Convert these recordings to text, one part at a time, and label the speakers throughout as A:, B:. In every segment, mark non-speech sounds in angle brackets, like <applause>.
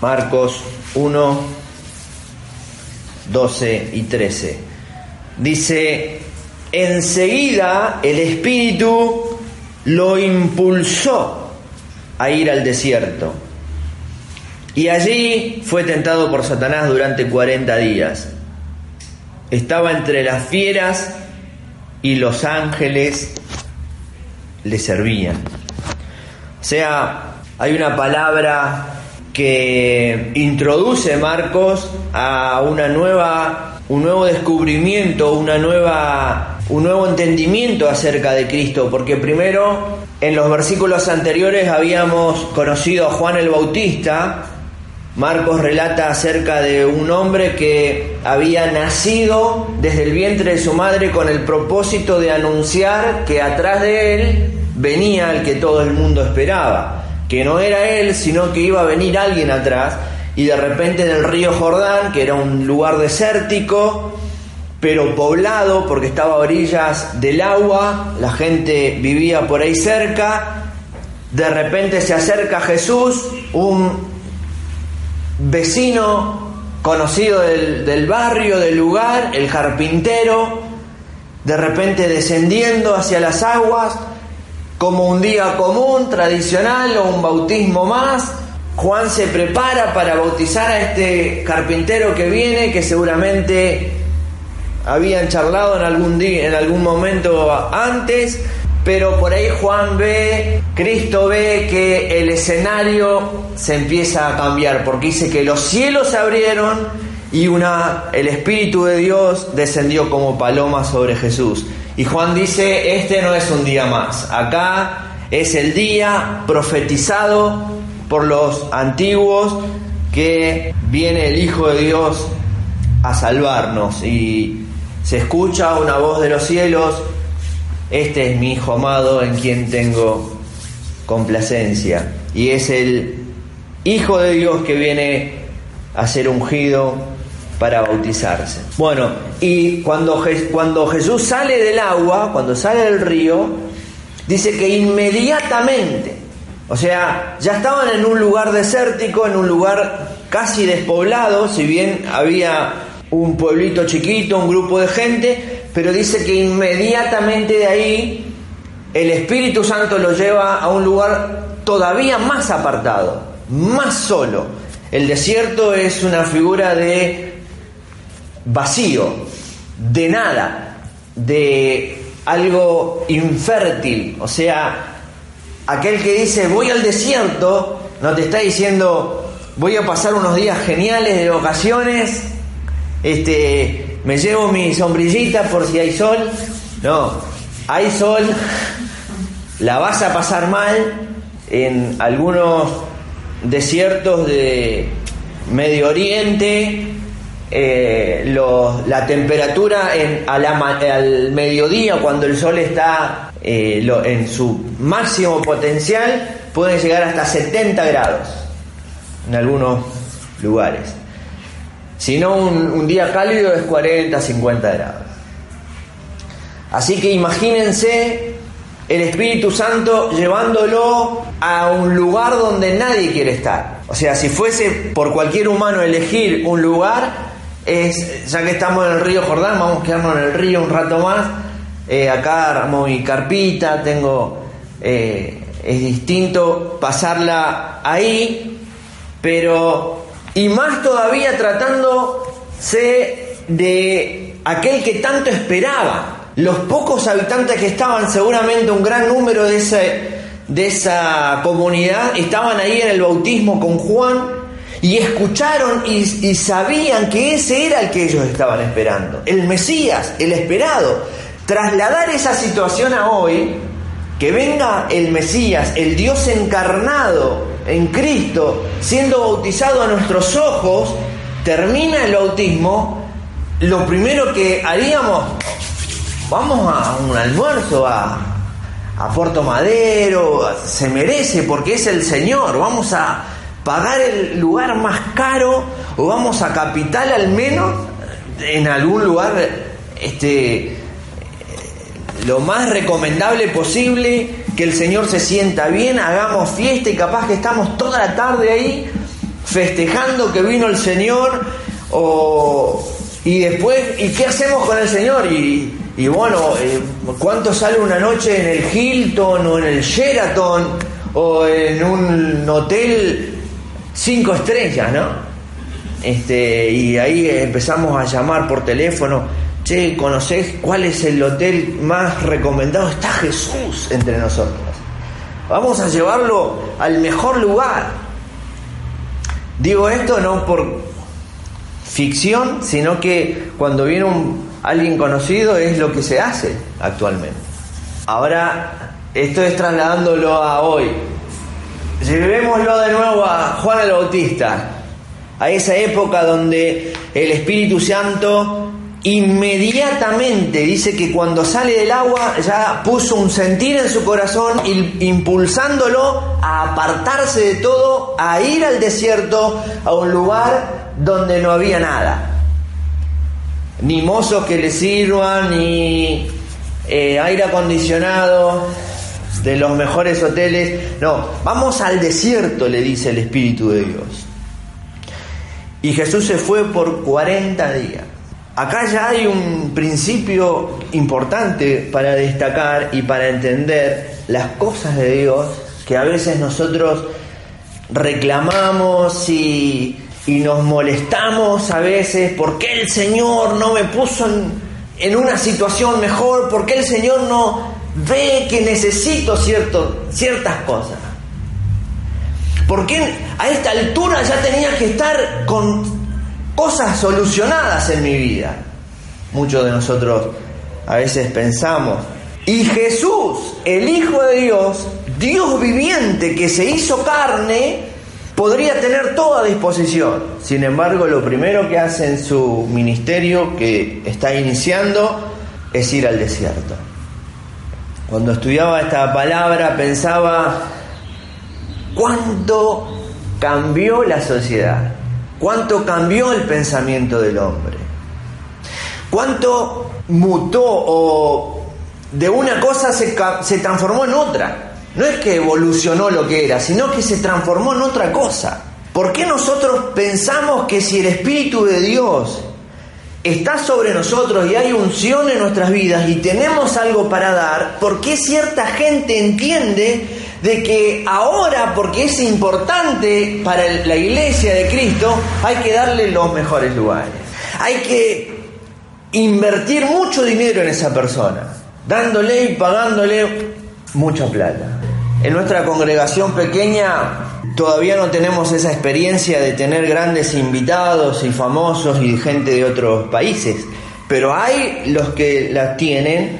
A: Marcos 1, 12 y 13. Dice, enseguida el Espíritu lo impulsó a ir al desierto. Y allí fue tentado por Satanás durante 40 días. Estaba entre las fieras y los ángeles le servían. O sea, hay una palabra que introduce Marcos a una nueva, un nuevo descubrimiento, una nueva, un nuevo entendimiento acerca de Cristo, porque primero en los versículos anteriores habíamos conocido a Juan el Bautista, Marcos relata acerca de un hombre que había nacido desde el vientre de su madre con el propósito de anunciar que atrás de él venía el que todo el mundo esperaba que no era él, sino que iba a venir alguien atrás, y de repente en el río Jordán, que era un lugar desértico, pero poblado porque estaba a orillas del agua, la gente vivía por ahí cerca, de repente se acerca Jesús, un vecino conocido del, del barrio, del lugar, el carpintero, de repente descendiendo hacia las aguas, como un día común, tradicional o un bautismo más. Juan se prepara para bautizar a este carpintero que viene, que seguramente habían charlado en algún día, en algún momento antes, pero por ahí Juan ve, Cristo ve que el escenario se empieza a cambiar, porque dice que los cielos se abrieron y una, el Espíritu de Dios descendió como paloma sobre Jesús. Y Juan dice, este no es un día más, acá es el día profetizado por los antiguos que viene el Hijo de Dios a salvarnos. Y se escucha una voz de los cielos, este es mi Hijo amado en quien tengo complacencia. Y es el Hijo de Dios que viene a ser ungido para bautizarse. Bueno, y cuando, cuando Jesús sale del agua, cuando sale del río, dice que inmediatamente, o sea, ya estaban en un lugar desértico, en un lugar casi despoblado, si bien había un pueblito chiquito, un grupo de gente, pero dice que inmediatamente de ahí el Espíritu Santo lo lleva a un lugar todavía más apartado, más solo. El desierto es una figura de vacío, de nada, de algo infértil. O sea, aquel que dice voy al desierto, no te está diciendo voy a pasar unos días geniales de vacaciones, este, me llevo mi sombrillita por si hay sol. No, hay sol, la vas a pasar mal en algunos desiertos de Medio Oriente, eh, la temperatura al mediodía, cuando el sol está eh, en su máximo potencial, puede llegar hasta 70 grados en algunos lugares. Si no, un, un día cálido es 40, 50 grados. Así que imagínense el Espíritu Santo llevándolo a un lugar donde nadie quiere estar. O sea, si fuese por cualquier humano elegir un lugar, es, ya que estamos en el río Jordán, vamos a quedarnos en el río un rato más. Eh, acá armo mi carpita, tengo. Eh, es distinto pasarla ahí, pero. Y más todavía tratándose de aquel que tanto esperaba. Los pocos habitantes que estaban, seguramente un gran número de, ese, de esa comunidad, estaban ahí en el bautismo con Juan y escucharon y, sabían que ese era el que ellos estaban esperando, el Mesías, el esperado. Trasladar esa situación a hoy, que venga el Mesías, el Dios encarnado en Cristo, siendo bautizado a nuestros ojos, termina el bautismo, lo primero que haríamos, vamos a un almuerzo a, a Puerto Madero, se merece porque es el Señor, vamos a pagar el lugar más caro o vamos a Capital al menos, en algún lugar este, lo más recomendable posible, que el Señor se sienta bien, hagamos fiesta y capaz que estamos toda la tarde ahí festejando que vino el Señor o, y después, ¿y qué hacemos con el Señor? Y, y bueno, eh, ¿cuánto sale una noche en el Hilton o en el Sheraton o en un hotel cinco estrellas, ¿no? Este, y ahí empezamos a llamar por teléfono, che, ¿conocés cuál es el hotel más recomendado? Está Jesús entre nosotros. Vamos a llevarlo al mejor lugar. Digo esto no por ficción, sino que cuando viene un, alguien conocido es lo que se hace actualmente. Ahora, esto es trasladándolo a hoy. Llevémoslo de nuevo a Juan el Bautista, a esa época donde el Espíritu Santo inmediatamente dice que cuando sale del agua ya puso un sentir en su corazón, impulsándolo a apartarse de todo, a ir al desierto, a un lugar donde no había nada. Ni mozos que le sirvan, ni eh, aire acondicionado, de los mejores hoteles. No, vamos al desierto, le dice el Espíritu de Dios. Y Jesús se fue por 40 días. Acá ya hay un principio importante para destacar y para entender las cosas de Dios que a veces nosotros reclamamos y, y nos molestamos a veces porque el Señor no me puso en, en una situación mejor, porque el Señor no, ve que necesito cierto, ciertas cosas. Porque a esta altura ya tenía que estar con cosas solucionadas en mi vida. Muchos de nosotros a veces pensamos. Y Jesús, el Hijo de Dios, Dios viviente que se hizo carne, podría tener toda disposición. Sin embargo, lo primero que hace en su ministerio que está iniciando es ir al desierto. Cuando estudiaba esta palabra pensaba cuánto cambió la sociedad, cuánto cambió el pensamiento del hombre, cuánto mutó o de una cosa se, se transformó en otra. No es que evolucionó lo que era, sino que se transformó en otra cosa. ¿Por qué nosotros pensamos que si el Espíritu de Dios está sobre nosotros y hay unción en nuestras vidas y tenemos algo para dar, ¿por qué cierta gente entiende de que ahora, porque es importante para la iglesia de Cristo, hay que darle los mejores lugares? Hay que invertir mucho dinero en esa persona, dándole y pagándole mucha plata. En nuestra congregación pequeña Todavía no tenemos esa experiencia de tener grandes invitados y famosos y gente de otros países, pero hay los que la tienen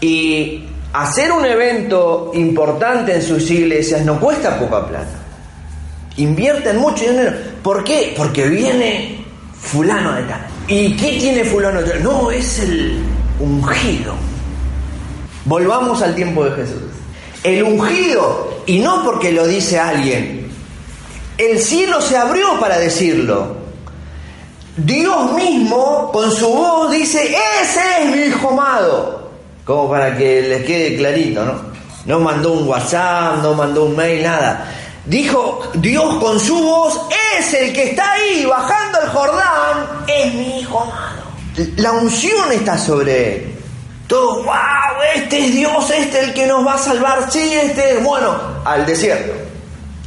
A: y hacer un evento importante en sus iglesias no cuesta poca plata. Invierten mucho dinero. ¿Por qué? Porque viene fulano de tal. ¿Y qué tiene fulano de tal? No, es el ungido. Volvamos al tiempo de Jesús. El ungido, y no porque lo dice alguien, el cielo se abrió para decirlo. Dios mismo con su voz dice, ese es mi hijo amado. Como para que les quede clarito, ¿no? No mandó un WhatsApp, no mandó un mail, nada. Dijo Dios con su voz, es el que está ahí bajando el Jordán, es mi hijo amado. La unción está sobre él. Todo, wow, este es Dios, este es el que nos va a salvar, sí, este es, bueno, al desierto,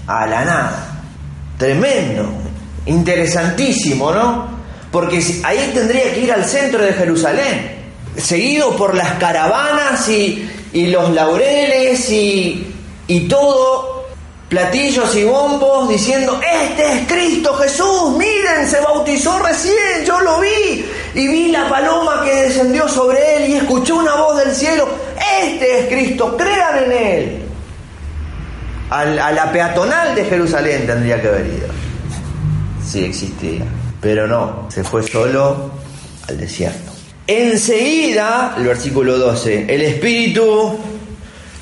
A: a la nada. Tremendo, interesantísimo, ¿no? Porque ahí tendría que ir al centro de Jerusalén, seguido por las caravanas y, y los laureles y, y todo, platillos y bombos diciendo, este es Cristo Jesús, miren, se bautizó recién, yo lo vi, y vi la paloma que descendió sobre él y escuché una voz del cielo, este es Cristo, crean en él. a la peatonal de Jerusalén tendría que haber ido. Si existía. Pero no, se fue solo al desierto. Enseguida, el versículo 12, el Espíritu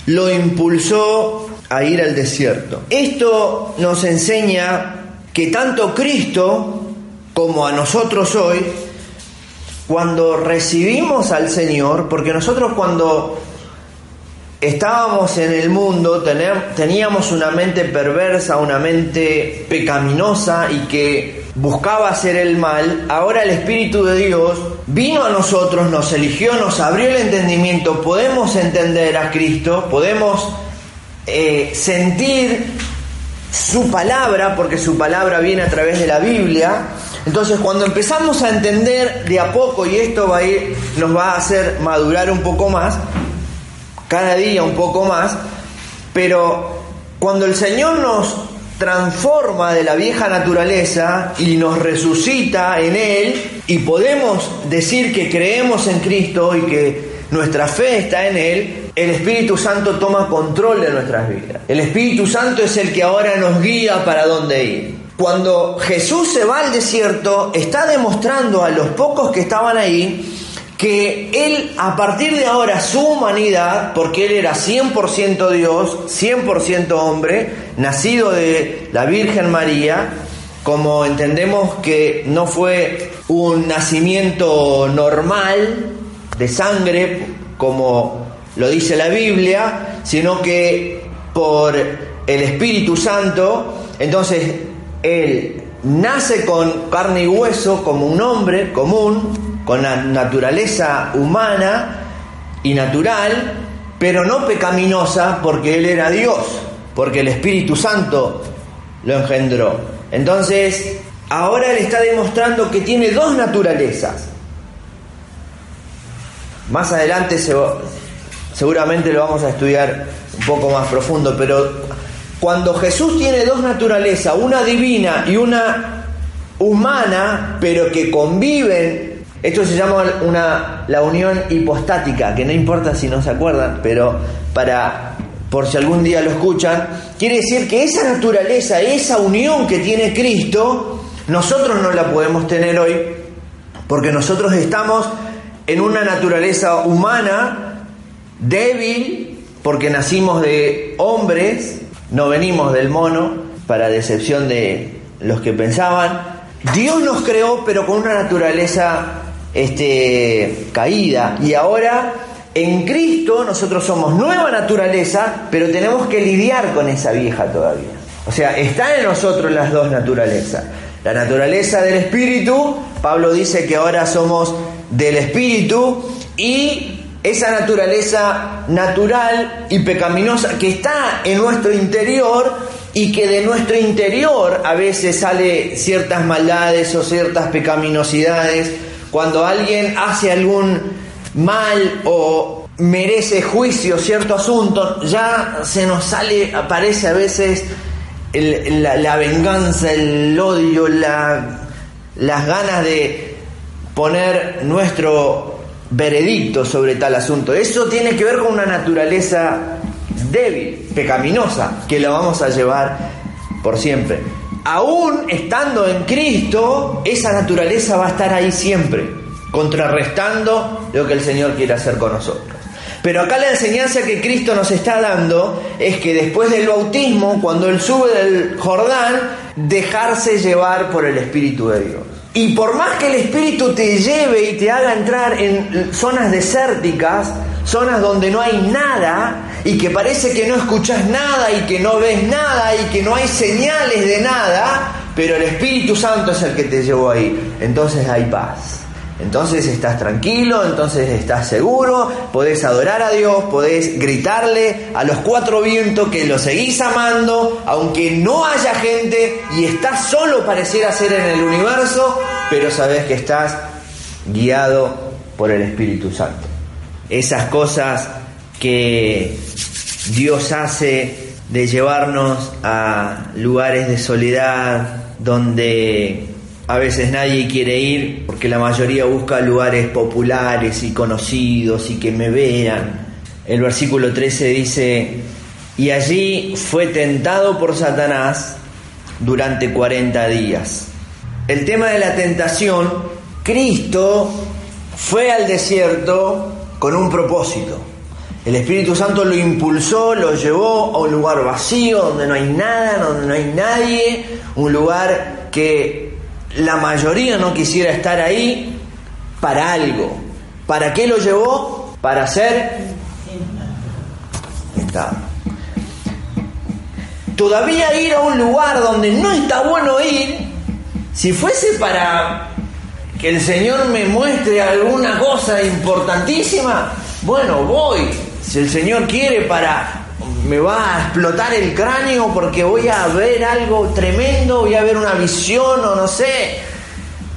A: lo impulsó a ir al desierto. Esto nos enseña que tanto Cristo como a nosotros hoy, cuando recibimos al Señor, porque nosotros cuando estábamos en el mundo, teníamos una mente perversa, una mente pecaminosa y que buscaba hacer el mal, ahora el Espíritu de Dios vino a nosotros, nos eligió, nos abrió el entendimiento, podemos entender a Cristo, podemos eh, sentir su palabra, porque su palabra viene a través de la Biblia. Entonces cuando empezamos a entender de a poco, y esto va a ir, nos va a hacer madurar un poco más, cada día un poco más, pero cuando el Señor nos transforma de la vieja naturaleza y nos resucita en Él y podemos decir que creemos en Cristo y que nuestra fe está en Él, el Espíritu Santo toma control de nuestras vidas. El Espíritu Santo es el que ahora nos guía para dónde ir. Cuando Jesús se va al desierto, está demostrando a los pocos que estaban ahí que él a partir de ahora su humanidad, porque él era 100% Dios, 100% hombre, nacido de la Virgen María, como entendemos que no fue un nacimiento normal de sangre, como lo dice la Biblia, sino que por el Espíritu Santo, entonces él nace con carne y hueso como un hombre común, con la naturaleza humana y natural, pero no pecaminosa porque Él era Dios, porque el Espíritu Santo lo engendró. Entonces, ahora Él está demostrando que tiene dos naturalezas. Más adelante seguramente lo vamos a estudiar un poco más profundo, pero cuando Jesús tiene dos naturalezas, una divina y una humana, pero que conviven esto se llama una, la unión hipostática, que no importa si no se acuerdan, pero para, por si algún día lo escuchan, quiere decir que esa naturaleza, esa unión que tiene Cristo, nosotros no la podemos tener hoy, porque nosotros estamos en una naturaleza humana débil, porque nacimos de hombres, no venimos del mono, para decepción de los que pensaban. Dios nos creó, pero con una naturaleza este, caída. Y ahora en Cristo nosotros somos nueva naturaleza, pero tenemos que lidiar con esa vieja todavía. O sea, están en nosotros las dos naturalezas. La naturaleza del Espíritu, Pablo dice que ahora somos del Espíritu y esa naturaleza natural y pecaminosa que está en nuestro interior y que de nuestro interior a veces sale ciertas maldades o ciertas pecaminosidades. Cuando alguien hace algún mal o merece juicio cierto asunto, ya se nos sale, aparece a veces la, venganza, el odio, la, las ganas de poner nuestro veredicto sobre tal asunto. Eso tiene que ver con una naturaleza débil, pecaminosa, que la vamos a llevar por siempre aún estando en Cristo, esa naturaleza va a estar ahí siempre, contrarrestando lo que el Señor quiere hacer con nosotros. Pero acá la enseñanza que Cristo nos está dando es que después del bautismo, cuando Él sube del Jordán, dejarse llevar por el Espíritu de Dios. Y por más que el Espíritu te lleve y te haga entrar en zonas desérticas, zonas donde no hay nada, y que parece que no escuchas nada y que no ves nada y que no hay señales de nada, pero el Espíritu Santo es el que te llevó ahí. Entonces hay paz. Entonces estás tranquilo, entonces estás seguro, podés adorar a Dios, podés gritarle a los cuatro vientos que lo seguís amando, aunque no haya gente y estás solo pareciera ser en el universo, pero sabes que estás guiado por el Espíritu Santo. Esas cosas que Dios hace de llevarnos a lugares de soledad donde a veces nadie quiere ir porque la mayoría busca lugares populares y conocidos y que me vean. El versículo 13 dice, y allí fue tentado por Satanás durante 40 días. El tema de la tentación, Cristo fue al desierto con un propósito. El Espíritu Santo lo impulsó, lo llevó a un lugar vacío, donde no hay nada, donde no hay nadie, un lugar que la mayoría no quisiera estar ahí para algo. ¿Para qué lo llevó? Para ser Todavía ir a un lugar donde no está bueno ir, si fuese para que el Señor me muestre alguna cosa importantísima, bueno, voy, si el Señor quiere para me va a explotar el cráneo porque voy a ver algo tremendo, voy a ver una visión o no sé,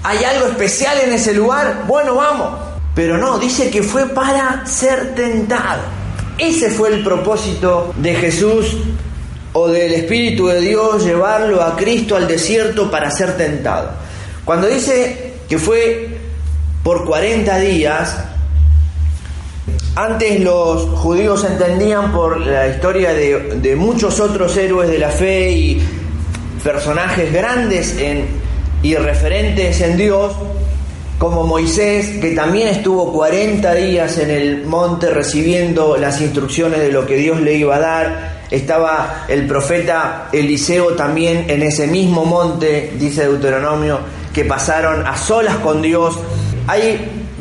A: hay algo especial en ese lugar, bueno, vamos. Pero no, dice que fue para ser tentado. Ese fue el propósito de Jesús o del Espíritu de Dios, llevarlo a Cristo al desierto para ser tentado. Cuando dice que fue por 40 días, antes los judíos entendían por la historia de, muchos otros héroes de la fe y personajes grandes y referentes en Dios, como Moisés, que también estuvo 40 días en el monte recibiendo las instrucciones de lo que Dios le iba a dar. Estaba el profeta Eliseo también en ese mismo monte, dice Deuteronomio, que pasaron a solas con Dios.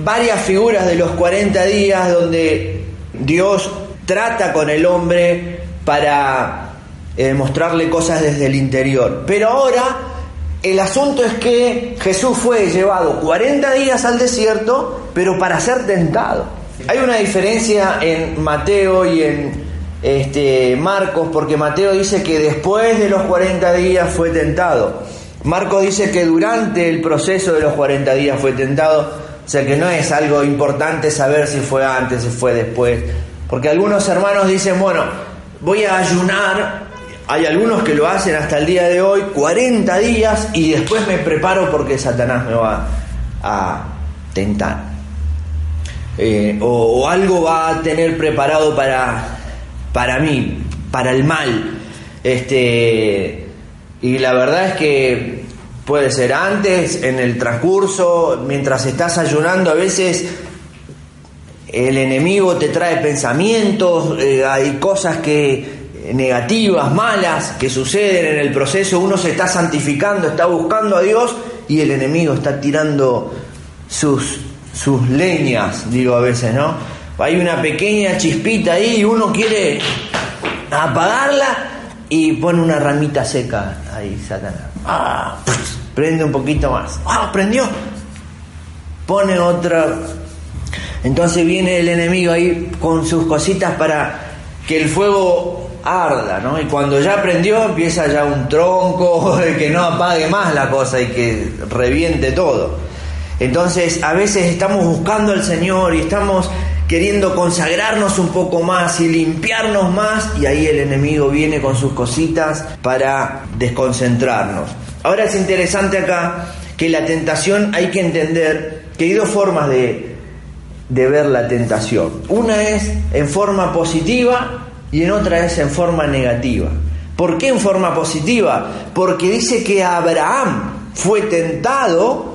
A: Varias figuras de los 40 días donde Dios trata con el hombre para eh, mostrarle cosas desde el interior. Pero ahora el asunto es que Jesús fue llevado 40 días al desierto, pero para ser tentado. Hay una diferencia en Mateo y en este, Marcos, porque Mateo dice que después de los 40 días fue tentado. Marcos dice que durante el proceso de los 40 días fue tentado. Sea que no es algo importante saber si fue antes, si fue después. Porque algunos hermanos dicen, bueno, voy a ayunar. Hay algunos que lo hacen hasta el día de hoy, 40 días, y después me preparo porque Satanás me va a tentar. Eh, o, o, algo va a tener preparado para, para mí, para el mal. Este, y la verdad es que Puede ser antes, en el transcurso, mientras estás ayunando, a veces el enemigo te trae pensamientos, eh, hay cosas que negativas, malas, que suceden en el proceso, uno se está santificando, está buscando a Dios y el enemigo está tirando sus, sus leñas, digo a veces, ¿no? Hay una pequeña chispita ahí y uno quiere apagarla y pone una ramita seca ahí, Satanás. Ah, prende un poquito más. Ah, prendió. Pone otra. Entonces viene el enemigo ahí con sus cositas para que el fuego arda, ¿no? Y cuando ya prendió empieza ya un tronco <laughs> que no apague más la cosa y que reviente todo. Entonces a veces estamos buscando al Señor y estamos queriendo consagrarnos un poco más y limpiarnos más y ahí el enemigo viene con sus cositas para desconcentrarnos. Ahora es interesante acá que la tentación hay que entender que hay dos formas de, ver la tentación. Una es en forma positiva y en otra es en forma negativa. ¿Por qué en forma positiva? Porque dice que Abraham fue tentado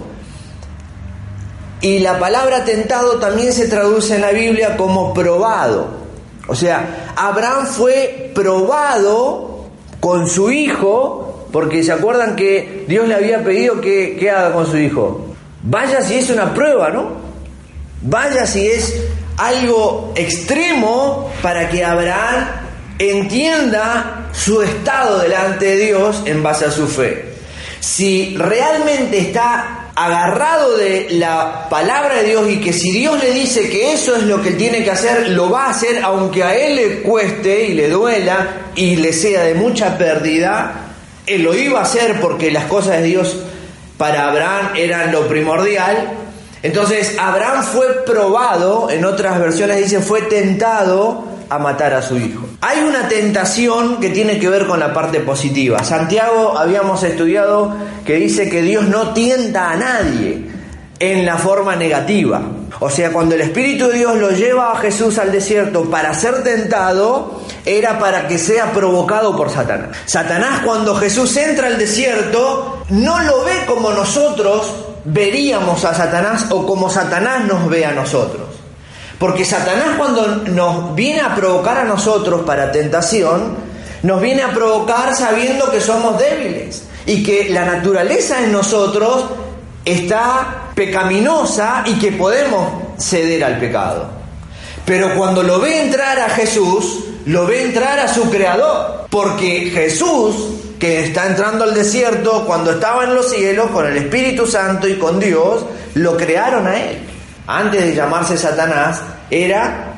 A: y la palabra tentado también se traduce en la Biblia como probado. O sea, Abraham fue probado con su hijo porque se acuerdan que Dios le había pedido que, haga con su hijo. Vaya si es una prueba, ¿no? Vaya si es algo extremo para que Abraham entienda su estado delante de Dios en base a su fe. Si realmente está agarrado de la palabra de Dios y que si Dios le dice que eso es lo que tiene que hacer, lo va a hacer aunque a él le cueste y le duela y le sea de mucha pérdida, él lo iba a hacer porque las cosas de Dios para Abraham eran lo primordial. Entonces Abraham fue probado, en otras versiones dice, fue tentado a matar a su hijo. Hay una tentación que tiene que ver con la parte positiva. Santiago habíamos estudiado que dice que Dios no tienta a nadie en la forma negativa. O sea, cuando el Espíritu de Dios lo lleva a Jesús al desierto para ser tentado, era para que sea provocado por Satanás. Satanás cuando Jesús entra al desierto, no lo ve como nosotros veríamos a Satanás o como Satanás nos ve a nosotros. Porque Satanás cuando nos viene a provocar a nosotros para tentación, nos viene a provocar sabiendo que somos débiles y que la naturaleza en nosotros está pecaminosa y que podemos ceder al pecado. Pero cuando lo ve entrar a Jesús, lo ve entrar a su creador, porque Jesús, que está entrando al desierto, cuando estaba en los cielos con el Espíritu Santo y con Dios, lo crearon a él. Antes de llamarse Satanás, era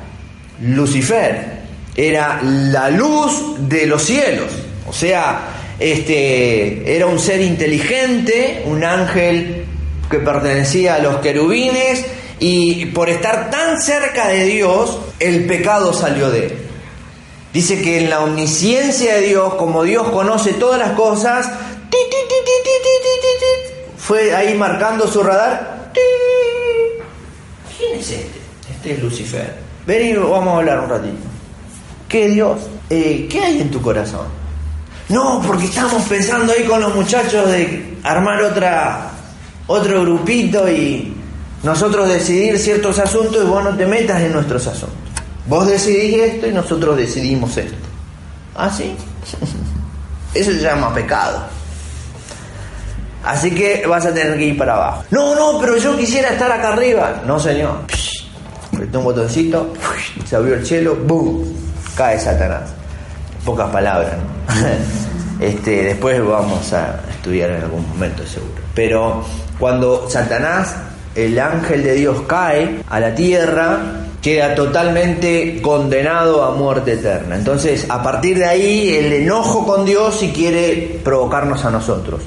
A: Lucifer, era la luz de los cielos. O sea, este era un ser inteligente, un ángel que pertenecía a los querubines y por estar tan cerca de Dios, el pecado salió de él. Dice que en la omnisciencia de Dios, como Dios conoce todas las cosas, fue ahí marcando su radar. ¿Quién es este? Este es Lucifer. Ven y vamos a hablar un ratito. ¿Qué Dios? Eh, ¿Qué hay en tu corazón? No, porque estamos pensando ahí con los muchachos de armar otra, otro grupito y nosotros decidir ciertos asuntos y vos no te metas en nuestros asuntos. Vos decidís esto y nosotros decidimos esto. ¿Ah, sí? <laughs> Eso se llama pecado. Así que vas a tener que ir para abajo. No, no, pero yo quisiera estar acá arriba. No, señor. Apretó un botoncito, se abrió el cielo, ¡boom! Cae Satanás. Pocas palabras, ¿no? <laughs> este, después vamos a estudiar en algún momento seguro. Pero cuando Satanás, el ángel de Dios, cae a la tierra, queda totalmente condenado a muerte eterna. Entonces, a partir de ahí, el enojo con Dios si quiere provocarnos a nosotros.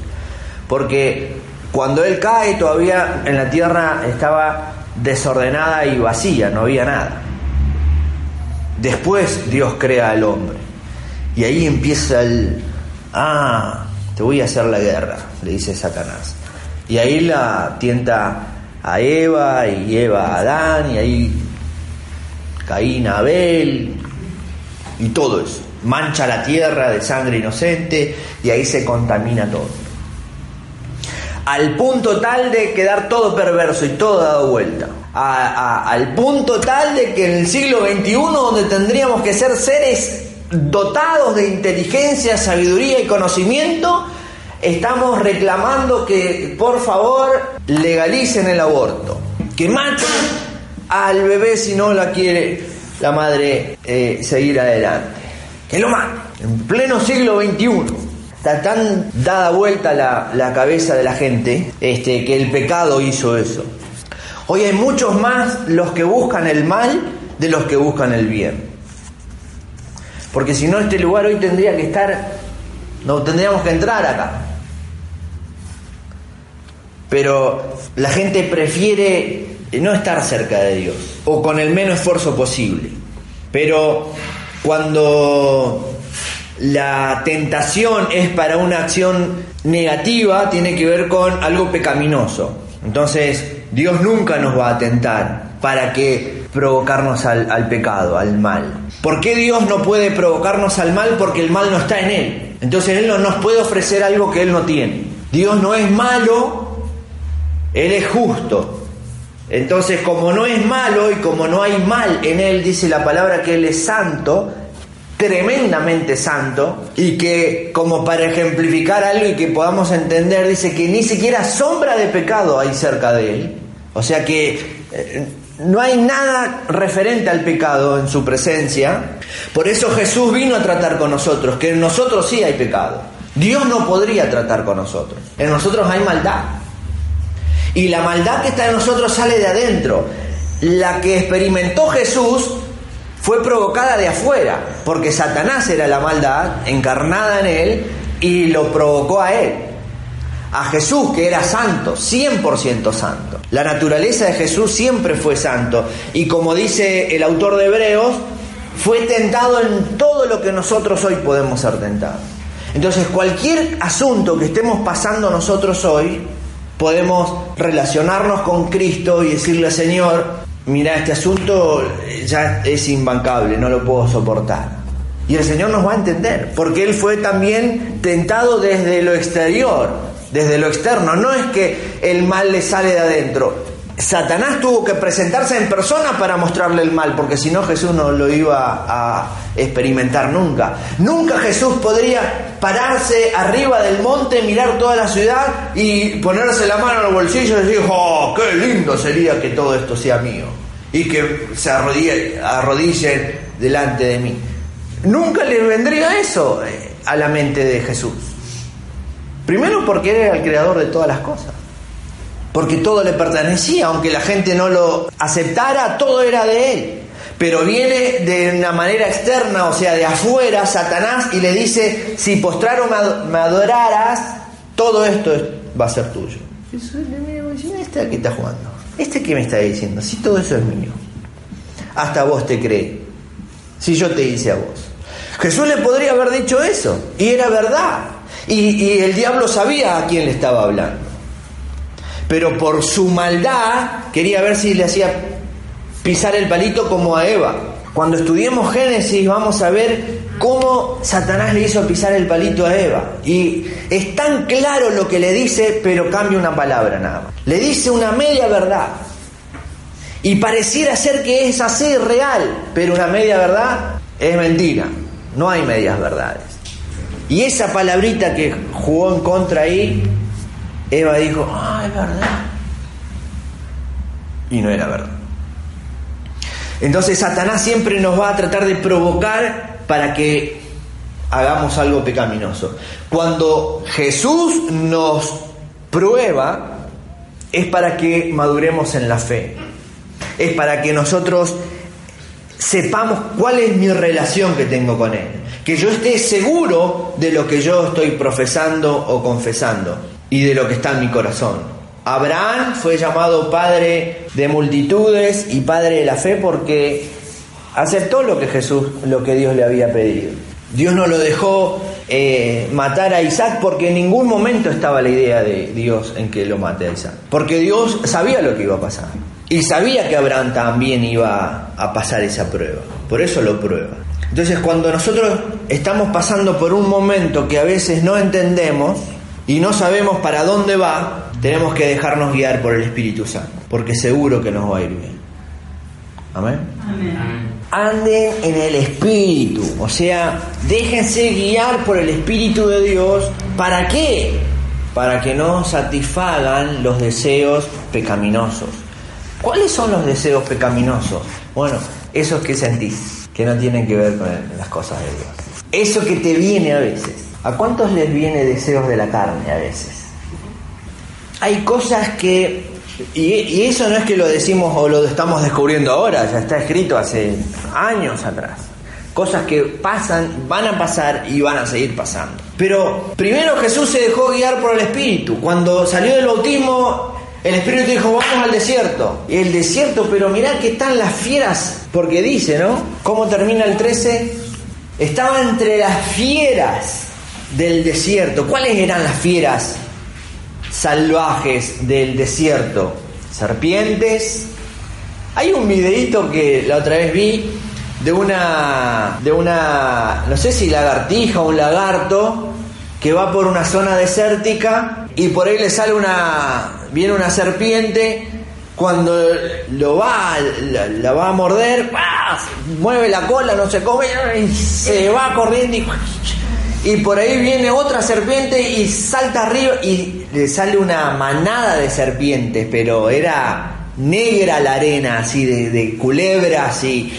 A: Porque cuando Él cae, todavía en la tierra estaba desordenada y vacía, no había nada. Después Dios crea al hombre. Y ahí empieza el, ah, te voy a hacer la guerra, le dice Satanás. Y ahí la tienta a Eva y Eva a Adán y ahí Caín a Abel y todo eso. Mancha la tierra de sangre inocente y ahí se contamina todo. Al punto tal de quedar todo perverso y todo dado vuelta. al punto tal de que en el siglo XXI, donde tendríamos que ser seres dotados de inteligencia, sabiduría y conocimiento, estamos reclamando que por favor legalicen el aborto, que maten al bebé si no la quiere la madre eh, seguir adelante, que lo maten, en pleno siglo XXI. Está tan dada vuelta la, la cabeza de la gente este, que el pecado hizo eso. Hoy hay muchos más los que buscan el mal de los que buscan el bien. Porque si no, este lugar hoy tendría que estar, no tendríamos que entrar acá. Pero la gente prefiere no estar cerca de Dios o con el menos esfuerzo posible. Pero cuando la tentación es para una acción negativa, tiene que ver con algo pecaminoso. Entonces, Dios nunca nos va a tentar para que provocarnos al, al, pecado, al mal. ¿Por qué Dios no puede provocarnos al mal? Porque el mal no está en Él. Entonces Él no nos puede ofrecer algo que Él no tiene. Dios no es malo, él es justo. Entonces, como no es malo y como no hay mal en Él, dice la palabra que Él es santo, tremendamente santo, y que como para ejemplificar algo y que podamos entender, dice que ni siquiera sombra de pecado hay cerca de Él. O sea que eh, no hay nada referente al pecado en su presencia. Por eso Jesús vino a tratar con nosotros, que en nosotros sí hay pecado. Dios no podría tratar con nosotros. En nosotros hay maldad. Y la maldad que está en nosotros sale de adentro. La que experimentó Jesús fue provocada de afuera, porque Satanás era la maldad encarnada en él y lo provocó a él. A Jesús, que era santo, 100% santo. La naturaleza de Jesús siempre fue santo. Y como dice el autor de Hebreos, fue tentado en todo lo que nosotros hoy podemos ser tentados. Entonces, cualquier asunto que estemos pasando nosotros hoy, podemos relacionarnos con Cristo y decirle, Señor, mira, este asunto ya es imbancable, no lo puedo soportar. Y el Señor nos va a entender, porque Él fue también tentado desde lo exterior, desde lo externo. No es que el mal le sale de adentro. Satanás tuvo que presentarse en persona para mostrarle el mal, porque si no Jesús no lo iba a experimentar nunca. Nunca Jesús podría pararse arriba del monte, mirar toda la ciudad y ponerse la mano en los bolsillos y decir, oh, qué lindo sería que todo esto sea mío y que se arrodillen delante de mí. Nunca le vendría eso eh, a la mente de Jesús. Primero porque era el creador de todas las cosas. Porque todo le pertenecía, aunque la gente no lo aceptara, todo era de Él. Pero viene de una manera externa, o sea, de afuera, Satanás, y le dice, si postraro me adoraras, todo esto va a ser tuyo. ¿este a qué está jugando? ¿Este qué me está diciendo? Si todo eso es mío. Hasta vos te crees. Si yo te hice a vos. Jesús le podría haber dicho eso, y era verdad. Y, el diablo sabía a quién le estaba hablando. Pero por su maldad quería ver si le hacía pisar el palito como a Eva. Cuando estudiemos Génesis vamos a ver cómo Satanás le hizo pisar el palito a Eva. Y es tan claro lo que le dice, pero cambia una palabra nada más. Le dice una media verdad. Y pareciera ser que es así real, pero una media verdad es mentira. No hay medias verdades. Y esa palabrita que jugó en contra ahí, Eva dijo, ah, es verdad. Y no era verdad. Entonces Satanás siempre nos va a tratar de provocar para que hagamos algo pecaminoso. Cuando Jesús nos prueba, es para que maduremos en la fe. Es para que nosotros sepamos cuál es mi relación que tengo con Él. Que yo esté seguro de lo que yo estoy profesando o confesando y de lo que está en mi corazón. Abraham fue llamado padre de multitudes y padre de la fe porque aceptó lo que Jesús, lo que Dios le había pedido. Dios no lo dejó eh, matar a Isaac porque en ningún momento estaba la idea de Dios en que lo mate a Isaac. Porque Dios sabía lo que iba a pasar. Y sabía que Abraham también iba a pasar esa prueba, por eso lo prueba. Entonces cuando nosotros estamos pasando por un momento que a veces no entendemos y no sabemos para dónde va, tenemos que dejarnos guiar por el Espíritu Santo, porque seguro que nos va a ir bien. Amén. Anden en el Espíritu, o sea, déjense guiar por el Espíritu de Dios. ¿Para qué? Para que no satisfagan los deseos pecaminosos. ¿Cuáles son los deseos pecaminosos? Bueno, esos que sentís, que no tienen que ver con las cosas de Dios. Eso que te viene a veces. ¿A cuántos les viene deseos de la carne a veces? Hay cosas que... Y, eso no es que lo decimos o lo estamos descubriendo ahora, ya está escrito hace años atrás. Cosas que pasan, van a pasar y van a seguir pasando. Pero primero Jesús se dejó guiar por el Espíritu. Cuando salió del bautismo, el Espíritu dijo, vamos al desierto. Y el desierto, pero mirá que están las fieras, porque dice, ¿no? ¿Cómo termina el 13? Estaba entre las fieras del desierto. ¿Cuáles eran las fieras salvajes del desierto? Serpientes. Hay un videíto que la otra vez vi de una, de una, no sé si lagartija o un lagarto, que va por una zona desértica y por ahí le sale una, viene una serpiente, cuando lo va, la, va a morder, mueve la cola, no se come, y se va corriendo y, y por ahí viene otra serpiente y salta arriba y le sale una manada de serpientes, pero era negra la arena, así de, culebras y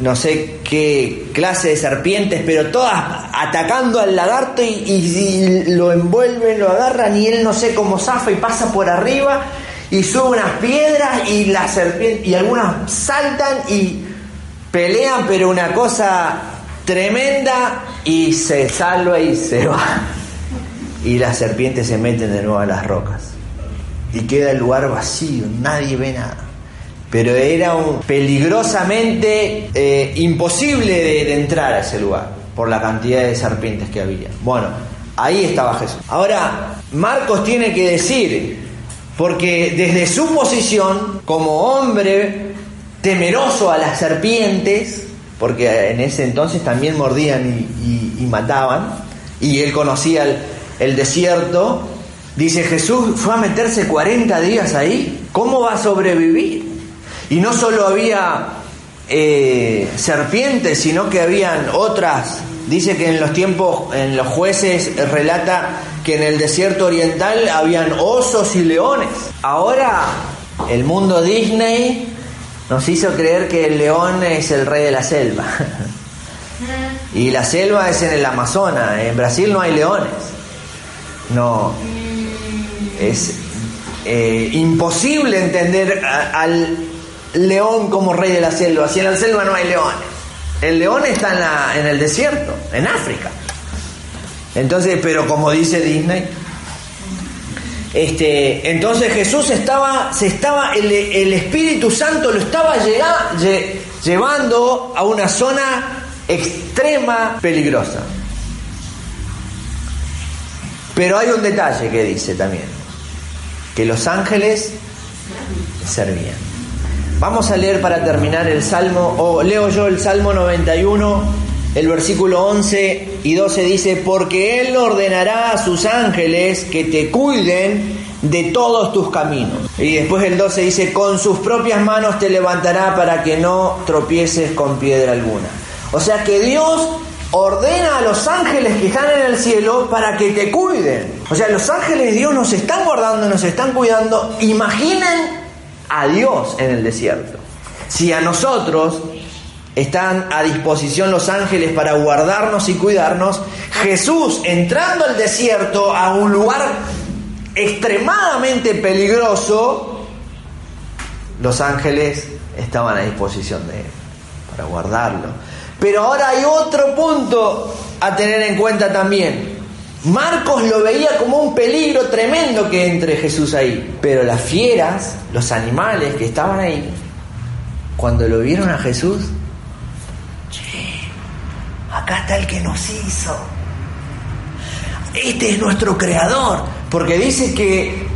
A: no, sé qué clase de serpientes, pero todas atacando al lagarto y, lo envuelven, lo agarran y él no sé cómo zafa y pasa por arriba y sube unas piedras y las serpientes y algunas saltan y pelean, pero una cosa tremenda y se salva y se va. Y las serpientes se meten de nuevo a las rocas. Y queda el lugar vacío, nadie ve nada pero era peligrosamente eh, imposible de, entrar a ese lugar por la cantidad de serpientes que había. Bueno, Ahí estaba Jesús. Ahora, Marcos tiene que decir, porque desde su posición como hombre temeroso a las serpientes, porque en ese entonces también mordían y, mataban, y él conocía el, desierto, dice Jesús fue a meterse 40 días ahí, ¿cómo va a sobrevivir? Y no solo había eh, serpientes, sino que habían otras. Dice que en los tiempos, en los jueces relata que en el desierto oriental habían osos y leones. Ahora el mundo Disney nos hizo creer que el león es el rey de la selva. <laughs> Y la selva es en el Amazonas. En Brasil no hay leones. No. Es eh, imposible entender al león como rey de la selva. Si en la selva no hay leones. El león está en, la, en el desierto, en África. Entonces, pero como dice Disney, este, entonces Jesús estaba, se estaba, el, Espíritu Santo lo estaba llevando a una zona extrema peligrosa. Pero hay un detalle que dice también, que los ángeles servían. Vamos a leer para terminar el Salmo, o leo yo el Salmo 91, el versículo 11 y 12 dice, porque Él ordenará a sus ángeles que te cuiden de todos tus caminos. Y después el 12 dice, con sus propias manos te levantará para que no tropieces con piedra alguna. O sea que Dios ordena a los ángeles que están en el cielo para que te cuiden. O sea, los ángeles de Dios nos están guardando, nos están cuidando. Imaginen a Dios en el desierto. Si a nosotros están a disposición los ángeles para guardarnos y cuidarnos, Jesús entrando al desierto a un lugar extremadamente peligroso, los ángeles estaban a disposición de él para guardarlo. Pero ahora hay otro punto a tener en cuenta también. Marcos lo veía como un peligro tremendo que entre Jesús ahí. Pero las fieras, los animales que estaban ahí, cuando lo vieron a Jesús, acá está el que nos hizo. Este es nuestro creador. Porque dice que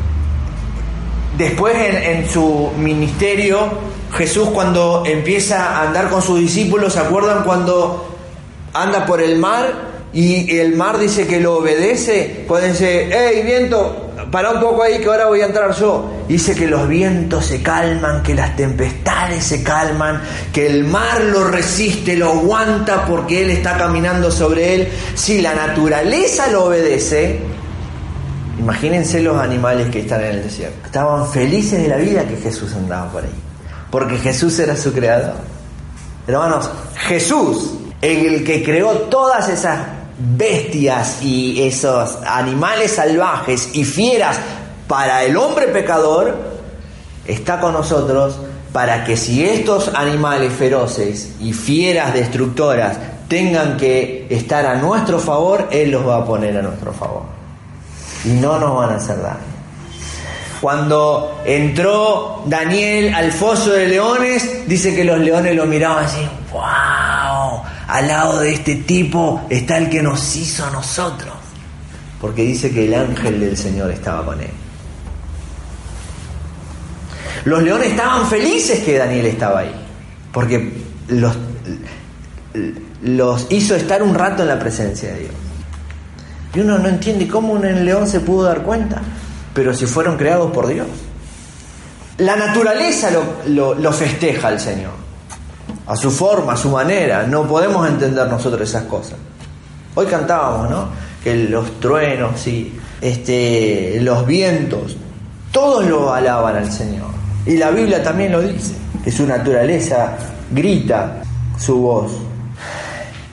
A: después en, su ministerio, Jesús cuando empieza a andar con sus discípulos, ¿se acuerdan cuando anda por el mar? y el mar dice que lo obedece, pueden decir, hey viento, para un poco ahí que ahora voy a entrar yo. Dice que los vientos se calman, que las tempestades se calman, que el mar lo resiste, lo aguanta porque él está caminando sobre él. Si la naturaleza lo obedece, imagínense los animales que están en el desierto. Estaban felices de la vida que Jesús andaba por ahí, porque Jesús era su creador. Hermanos, Jesús, el que creó todas esas bestias y esos animales salvajes y fieras para el hombre pecador, está con nosotros para que si estos animales feroces y fieras destructoras tengan que estar a nuestro favor, Él los va a poner a nuestro favor. Y no nos van a hacer daño. Cuando entró Daniel al foso de leones, dice que los leones lo miraban así, wow, al lado de este tipo está el que nos hizo a nosotros. Porque dice que el ángel del Señor estaba con él. Los leones estaban felices que Daniel estaba ahí. Porque los, hizo estar un rato en la presencia de Dios. Y uno no entiende cómo un león se pudo dar cuenta. Pero si fueron creados por Dios. La naturaleza lo, lo festeja al Señor a su forma, a su manera. No podemos entender nosotros esas cosas. Hoy cantábamos, ¿no? Que los truenos y este, los vientos, todos lo alaban al Señor. Y la Biblia también lo dice, que su naturaleza grita su voz.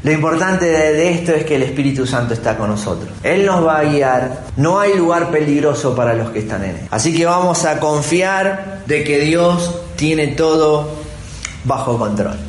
A: Lo importante de esto es que el Espíritu Santo está con nosotros. Él nos va a guiar. No hay lugar peligroso para los que están en él. Así que vamos a confiar de que Dios tiene todo bajo control.